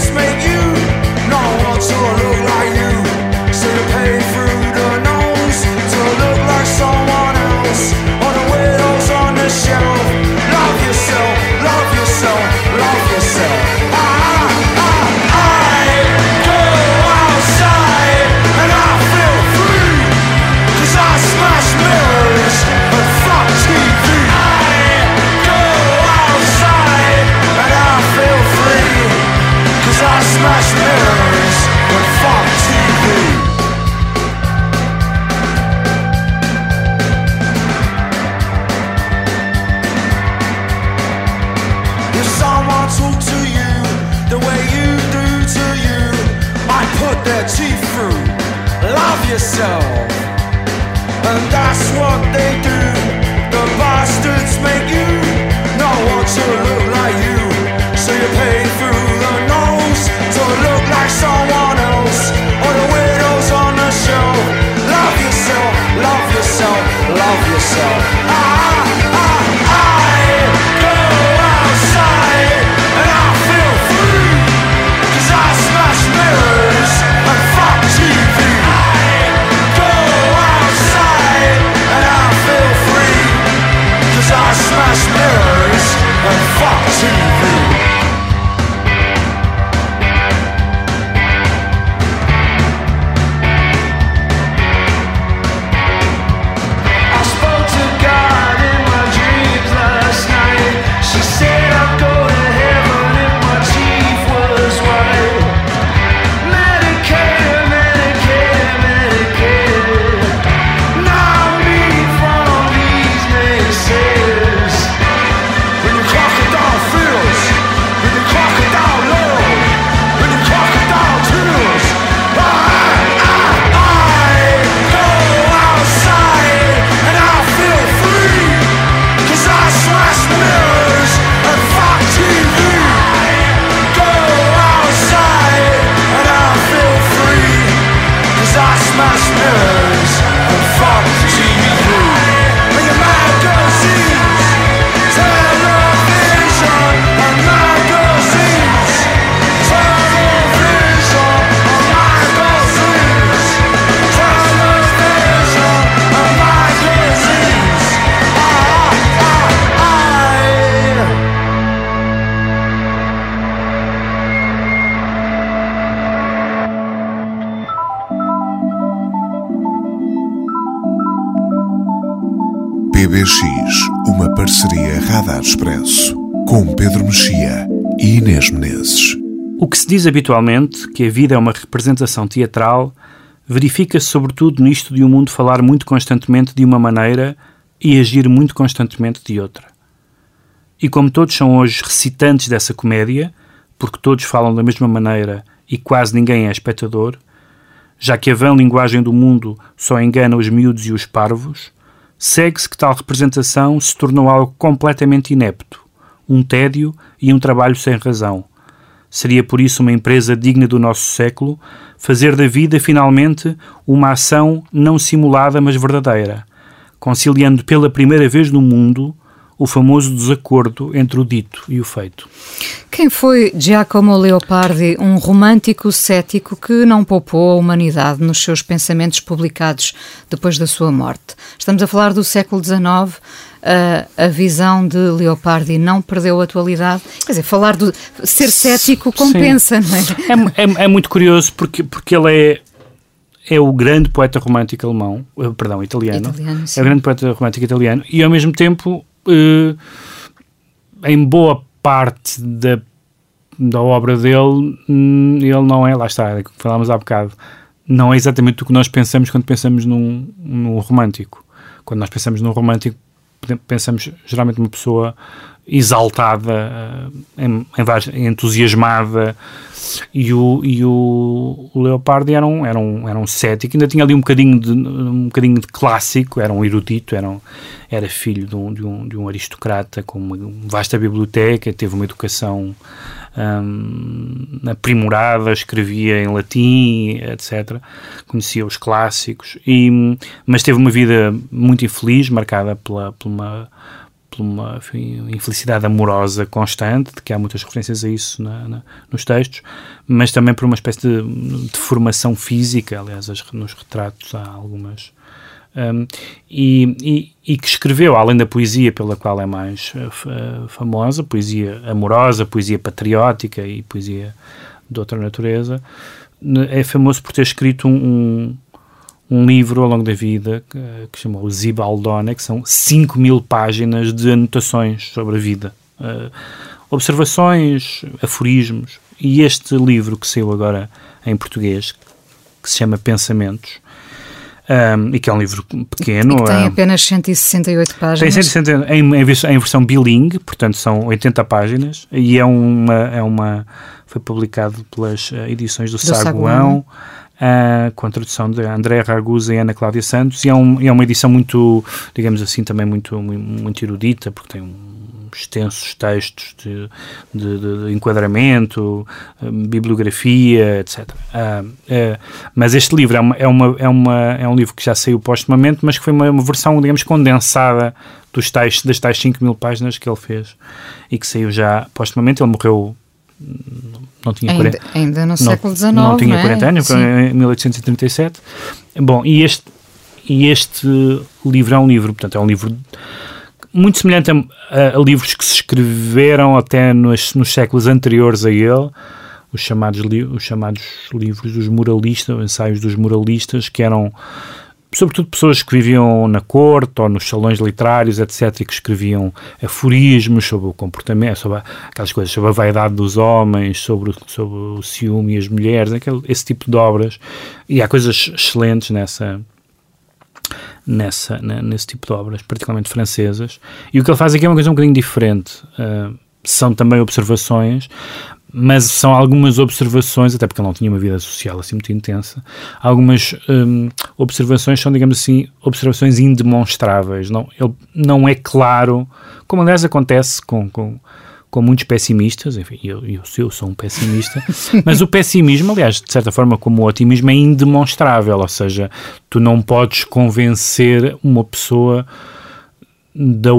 Pedro Mexia e Inês Menezes. O que se diz habitualmente, que a vida é uma representação teatral, verifica-se sobretudo nisto de o mundo falar muito constantemente de uma maneira e agir muito constantemente de outra. E como todos são hoje recitantes dessa comédia, porque todos falam da mesma maneira e quase ninguém é espectador, já que a vã linguagem do mundo só engana os miúdos e os parvos, segue-se que tal representação se tornou algo completamente inepto, um tédio e um trabalho sem razão. Seria por isso uma empresa digna do nosso século fazer da vida finalmente uma ação não simulada mas verdadeira, conciliando pela primeira vez no mundo o famoso desacordo entre o dito e o feito. Quem foi Giacomo Leopardi, um romântico cético que não poupou a humanidade nos seus pensamentos publicados depois da sua morte? Estamos a falar do século XIX, a, a visão de Leopardi não perdeu atualidade. Quer dizer, falar do ser cético compensa, Sim. não é? É, é? é muito curioso porque, porque ele é é o grande poeta romântico alemão, eh, perdão, italiano, Italiano, é o grande poeta romântico italiano e ao mesmo tempo eh, em boa parte da, da obra dele hum, ele não é, lá está, é que falámos há bocado não é exatamente o que nós pensamos quando pensamos num, num romântico quando nós pensamos num romântico pensamos geralmente numa pessoa exaltada, eh, em, em entusiasmada, e o, e o, Leopardi era um, era, um, era um cético, ainda tinha ali um bocadinho de, um bocadinho de clássico, era um erudito, era, um, era filho de um, de, um, de um aristocrata com uma vasta biblioteca, teve uma educação hum, aprimorada, escrevia em latim, etc. Conhecia os clássicos, e, mas teve uma vida muito infeliz, marcada pela, uma por uma enfim, infelicidade amorosa constante, de que há muitas referências a isso na- na- nos textos, mas também por uma espécie de, de formação física, aliás, as- nos retratos há algumas. Um, e, e- e que escreveu, além da poesia pela qual é mais uh, famosa, poesia amorosa, poesia patriótica e poesia de outra natureza, é famoso por ter escrito um, um livro ao longo da vida que, que chamou Zibaldone, que são 5 mil páginas de anotações sobre a vida. Uh, observações, aforismos. E este livro que saiu agora em português, que se chama Pensamentos, um, e que é um livro pequeno. Que tem um, apenas 168 tem páginas. 160 em, em, vers- em versão bilingue, portanto são 80 páginas, e é uma, é uma foi publicado pelas eh, edições do, Do Saguão, Saguão. Uh, com a tradução de André Ragusa e Ana Cláudia Santos, e é, um, é uma edição muito, digamos assim, também muito, muito, erudita, porque tem um extensos textos de, de, de enquadramento, bibliografia, etc. Uh, uh, mas este livro é, uma, é, uma, é, uma, é um livro que já saiu postumamente, mas que foi uma, uma versão, digamos, condensada dos tais, das tais 5 mil páginas que ele fez e que saiu já postumamente. Ele morreu não tinha ainda, 40, ainda no não, século XIX. Não tinha não é? 40 anos, em 1837. Bom, e este, e este livro é um livro, portanto, é um livro muito semelhante a, a livros que se escreveram até nos, nos séculos anteriores a ele, os chamados, os chamados livros dos moralistas, ensaios dos moralistas, que eram sobretudo pessoas que viviam na corte ou nos salões literários, etc., que escreviam aforismos sobre o comportamento, sobre aquelas coisas, sobre a vaidade dos homens, sobre, sobre o ciúme e as mulheres, aquele, esse tipo de obras. E há coisas excelentes nessa, nessa, nesse tipo de obras, particularmente francesas. E o que ele faz aqui é uma coisa um bocadinho diferente. Uh, são também observações, mas são algumas observações, até porque ele não tinha uma vida social assim muito intensa, algumas um, observações são, digamos assim, observações indemonstráveis. Não, ele não é claro, como aliás acontece com, com, com muitos pessimistas, enfim, eu, eu, eu sou um pessimista, mas o pessimismo, aliás, de certa forma, como o otimismo, é indemonstrável, ou seja, tu não podes convencer uma pessoa da,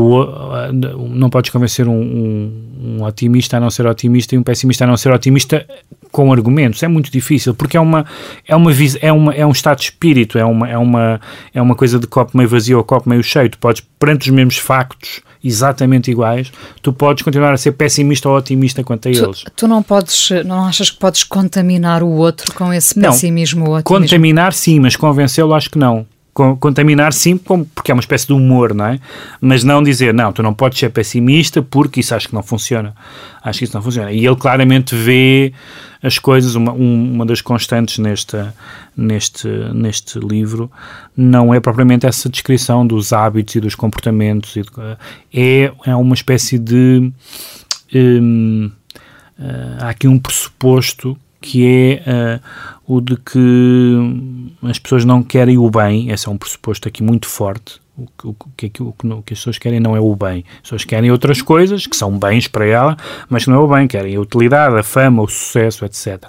não podes convencer um, um, um, otimista a não ser otimista e um pessimista a não ser otimista com argumentos. É muito difícil, porque é uma, é uma, é uma é um estado de espírito, é uma, é uma, é uma coisa de copo meio vazio ou copo meio cheio. Tu podes, perante os mesmos factos, exatamente iguais, tu podes continuar a ser pessimista ou otimista quanto a tu, eles. Tu não podes, não achas que podes contaminar o outro com esse pessimismo não, ou otimismo? Contaminar sim, mas convencê-lo acho que não contaminar sim, porque é uma espécie de humor, não é? Mas não dizer, não, tu não podes ser pessimista porque isso acho que não funciona. Acho que isso não funciona. E ele claramente vê as coisas, uma, uma das constantes nesta, neste, neste livro não é propriamente essa descrição dos hábitos e dos comportamentos, é, é uma espécie de. Hum, há aqui um pressuposto que é uh, o de que as pessoas não querem o bem, esse é um pressuposto aqui muito forte. O, o, que, o, o que as pessoas querem não é o bem. As pessoas querem outras coisas que são bens para ela, mas que não é o bem. Querem a utilidade, a fama, o sucesso, etc.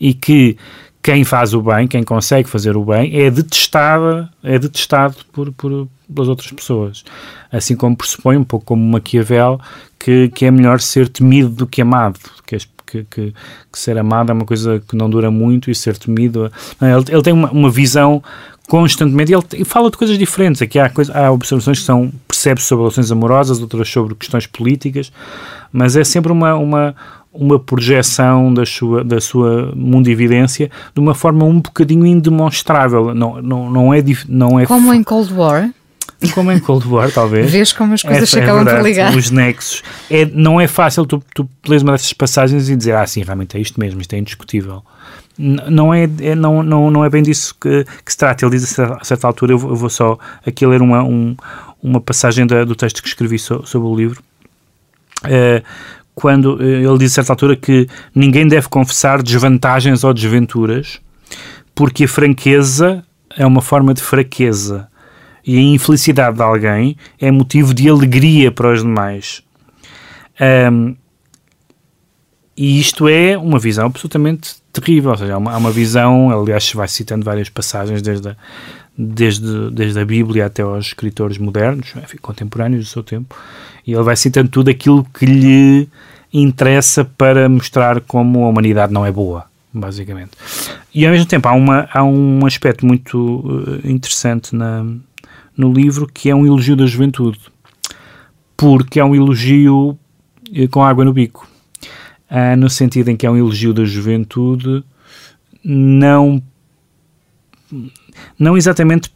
E que quem faz o bem, quem consegue fazer o bem, é detestado, é detestado por, por, pelas outras pessoas. Assim como pressupõe, um pouco como Maquiavel, que, que é melhor ser temido do que amado, que as, que, que, que, ser amado é uma coisa que não dura muito e ser temido. Ele, ele tem uma, uma visão constantemente. Ele, ele, fala de coisas diferentes. Aqui há, coisa, há observações que são percebe sobre relações amorosas, outras sobre questões políticas, mas é sempre uma. uma uma projeção da sua, da sua mundividência de uma forma um bocadinho indemonstrável. Não, não, não é, não é Como em Cold War? Como em Cold War, talvez. Vês como as coisas Essa, acabam é por ligar. Os nexos. É, não é fácil tu, tu lês uma dessas passagens e dizer, ah, sim, realmente é isto mesmo, isto é indiscutível. Não é, é, não, não, não é bem disso que, que se trata. Ele diz a certa altura, eu vou, eu vou só aqui ler uma, um, uma passagem da, do texto que escrevi so, sobre o livro. Uh, quando eh, ele diz a certa altura que ninguém deve confessar desvantagens ou desventuras, porque a franqueza é uma forma de fraqueza e a infelicidade de alguém é motivo de alegria para os demais. Um, e isto é uma visão absolutamente terrível, ou seja, há uma, há uma visão, aliás, vai citando várias passagens desde a, desde, desde a Bíblia até aos escritores modernos, enfim, contemporâneos do seu tempo, e ele vai citando tudo aquilo que lhe interessa para mostrar como a humanidade não é boa, basicamente. E ao mesmo tempo há, uma, há um aspecto muito uh, interessante na, no livro que é um elogio da juventude, porque é um elogio eh, com água no bico, ah, no sentido em que é um elogio da juventude, não, não exatamente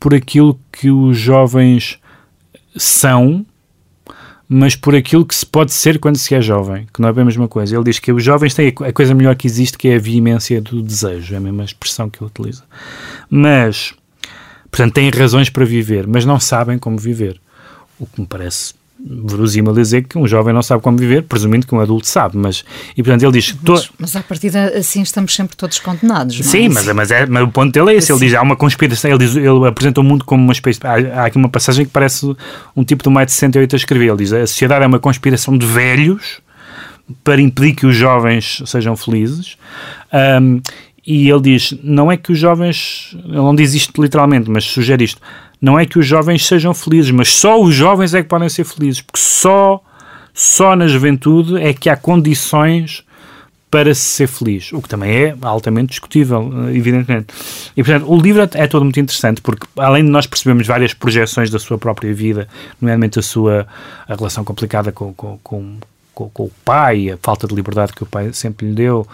por aquilo que os jovens são, mas por aquilo que se pode ser quando se é jovem, que não é bem a mesma coisa. Ele diz que os jovens têm a coisa melhor que existe, que é a veemência do desejo, é a mesma expressão que ele utiliza. Mas Portanto, têm razões para viver, mas não sabem como viver. O que me parece verosímil dizer que um jovem não sabe como viver, presumindo que um adulto sabe, mas e portanto ele diz mas, to... mas a partir assim estamos sempre todos condenados. Sim, é? mas, mas, é, mas o ponto dele é esse. Ele diz há uma conspiração. Ele, diz, ele apresenta o mundo como uma espécie. Há, há, aqui uma passagem que parece um tipo de 1,68m a escrever. Ele diz: a sociedade é uma conspiração de velhos para impedir que os jovens sejam felizes. Um, e ele diz: não é que os jovens. Ele não diz isto literalmente, mas sugere isto não é que os jovens sejam felizes, mas só os jovens é que podem ser felizes, porque só, só na juventude é que há condições para se ser feliz, o que também é altamente discutível, evidentemente. E, portanto, o livro é todo muito interessante, porque além de nós percebermos várias projeções da sua própria vida, nomeadamente a sua a relação complicada com, com, com, com, com o pai, a falta de liberdade que o pai sempre lhe deu,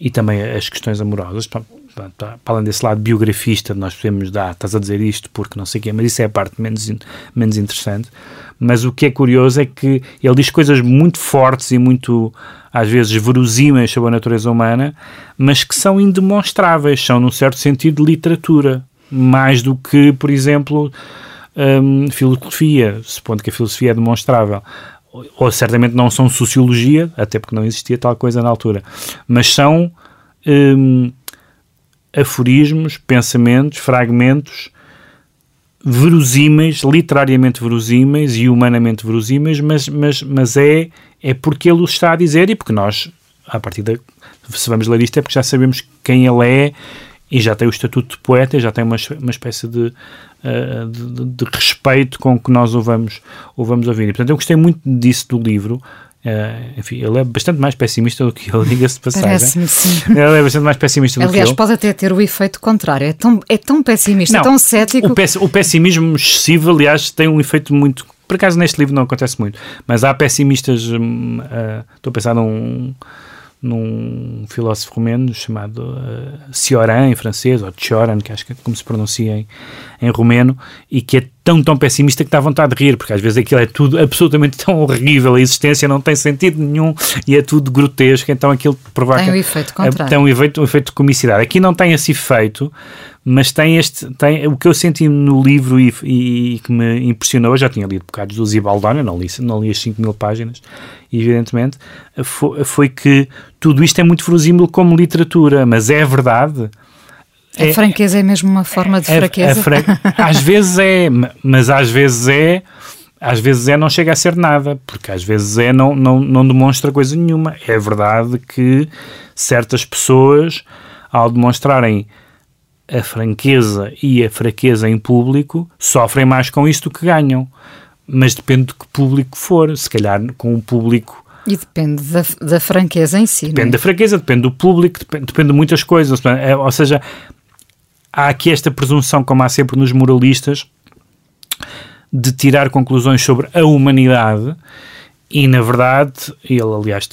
e também as questões amorosas, para além desse lado biografista, nós podemos dar, estás a dizer isto porque não sei o quê, mas isso é a parte menos, menos interessante. Mas o que é curioso é que ele diz coisas muito fortes e muito, às vezes, verosímeis sobre a natureza humana, mas que são indemonstráveis, são, num certo sentido, literatura, mais do que, por exemplo, hum, filosofia, supondo que a filosofia é demonstrável ou certamente não são sociologia, até porque não existia tal coisa na altura, mas são hum, aforismos, pensamentos, fragmentos verosímeis, literariamente verosímeis e humanamente verosímeis, mas, mas, mas é, é porque ele os está a dizer e porque nós, a partir da. Se vamos ler isto é porque já sabemos quem ele é e já tem o estatuto de poeta, já tem uma, uma espécie de, uh, de, de, respeito com que nós o vamos, o vamos ouvir. E, portanto, eu gostei muito disso do livro. Uh, enfim, ele é bastante mais pessimista do que eu, diga-se de passagem. Parece-me, sim. Ele é bastante mais pessimista do Aliás, que eu. pode até ter o efeito contrário. É tão, é tão pessimista, não, tão cético. O, o pessimismo excessivo, aliás, tem um efeito muito. Por acaso, neste livro não acontece muito, mas há pessimistas. Hum, uh, estou a pensar num num filósofo romeno chamado uh, Cioran, em francês, ou Cioran, que acho que é como se pronuncia em, em romeno, e que é tão, tão pessimista que dá vontade de rir, porque às vezes aquilo é tudo absolutamente tão horrível, a existência não tem sentido nenhum e é tudo grotesco, então aquilo provoca... Tem um efeito contrário. Tem um efeito, um efeito de comicidade. Aqui não tem esse efeito, mas tem este, tem, o que eu senti no livro e, e, e que me impressionou, eu já tinha lido bocados do Zibaldone, não li, não li as 5 mil páginas, evidentemente, foi, foi, que tudo isto é muito verosímil como literatura, mas é verdade. A é, franqueza é mesmo uma forma de é, fraqueza? Fra às vezes é, mas às vezes é, às vezes é não chega a ser nada, porque às vezes é não, não, não demonstra coisa nenhuma. É verdade que certas pessoas, ao demonstrarem a franqueza e a fraqueza em público, sofrem mais com isto do que ganham mas depende de que público for. Se calhar com um público. E depende da, da franqueza em si. Depende é? da franqueza, depende do público, depende, depende de muitas coisas. É, ou seja, há aqui esta presunção, como há sempre nos moralistas, de tirar conclusões sobre a humanidade e, na verdade, ele, aliás,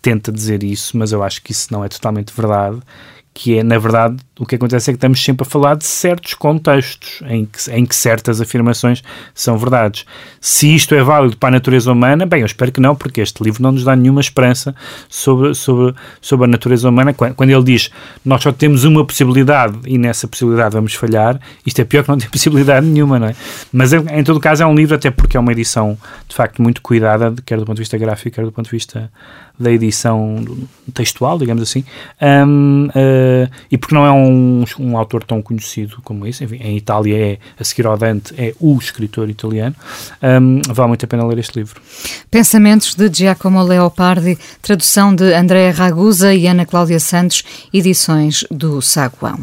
tenta dizer isso, mas eu acho que isso não é totalmente verdade que é, na verdade, o que acontece é que estamos sempre a falar de certos contextos em que, em que certas afirmações são verdades. Se isto é válido para a natureza humana, bem, eu espero que não, porque este livro não nos dá nenhuma esperança sobre, sobre, sobre a natureza humana. Quando ele diz nós só temos uma possibilidade e nessa possibilidade vamos falhar, isto é pior que não ter possibilidade nenhuma, não é? Mas em todo caso é um livro, até porque é uma edição de facto muito cuidada, quer do ponto de vista gráfico, quer do ponto de vista da edição textual, digamos assim, um, uh, e porque não é um, um autor tão conhecido como esse, enfim, em Itália é, a seguir ao Dante, é o escritor italiano, um, vale muito a pena ler este livro. Pensamentos de Giacomo Leopardi, tradução de Andréa Ragusa e Ana Cláudia Santos, edições do Saguão.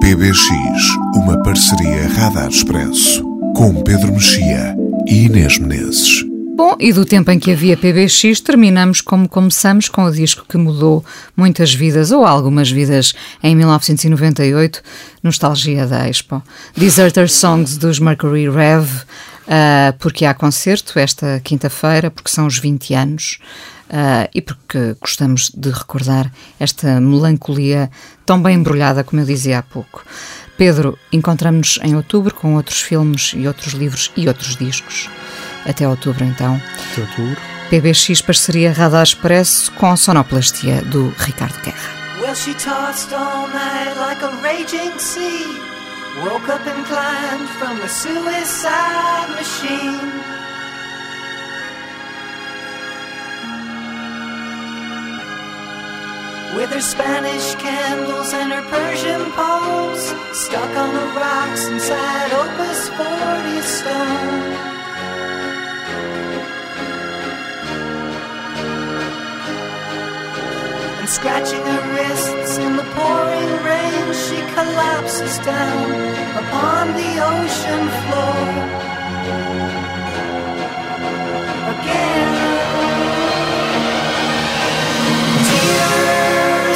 PBX, uma parceria Radar Expresso com Pedro Mexia e Inês Menezes. Bom, e do tempo em que havia PBX, terminamos como começamos com o disco que mudou muitas vidas, ou algumas vidas, em 1998, Nostalgia da Expo. Deserter Songs dos Mercury Rev, uh, porque há concerto esta quinta-feira, porque são os 20 anos. Uh, e porque gostamos de recordar esta melancolia tão bem embrulhada, como eu dizia há pouco. Pedro, encontramos-nos em outubro com outros filmes e outros livros e outros discos. Até outubro, então. Até outubro. PBX parceria Radar Expresso com a sonoplastia do Ricardo Guerra. Well, she tossed all night like a raging sea. Woke up and climbed from suicide machine. With her Spanish candles and her Persian palms, stuck on the rocks inside Opus 40 stone. and scratching her wrists in the pouring rain, she collapses down upon the ocean floor. Again.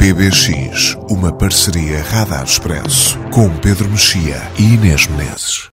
PBX, uma parceria Radar Expresso com Pedro Mexia e Inês Menezes.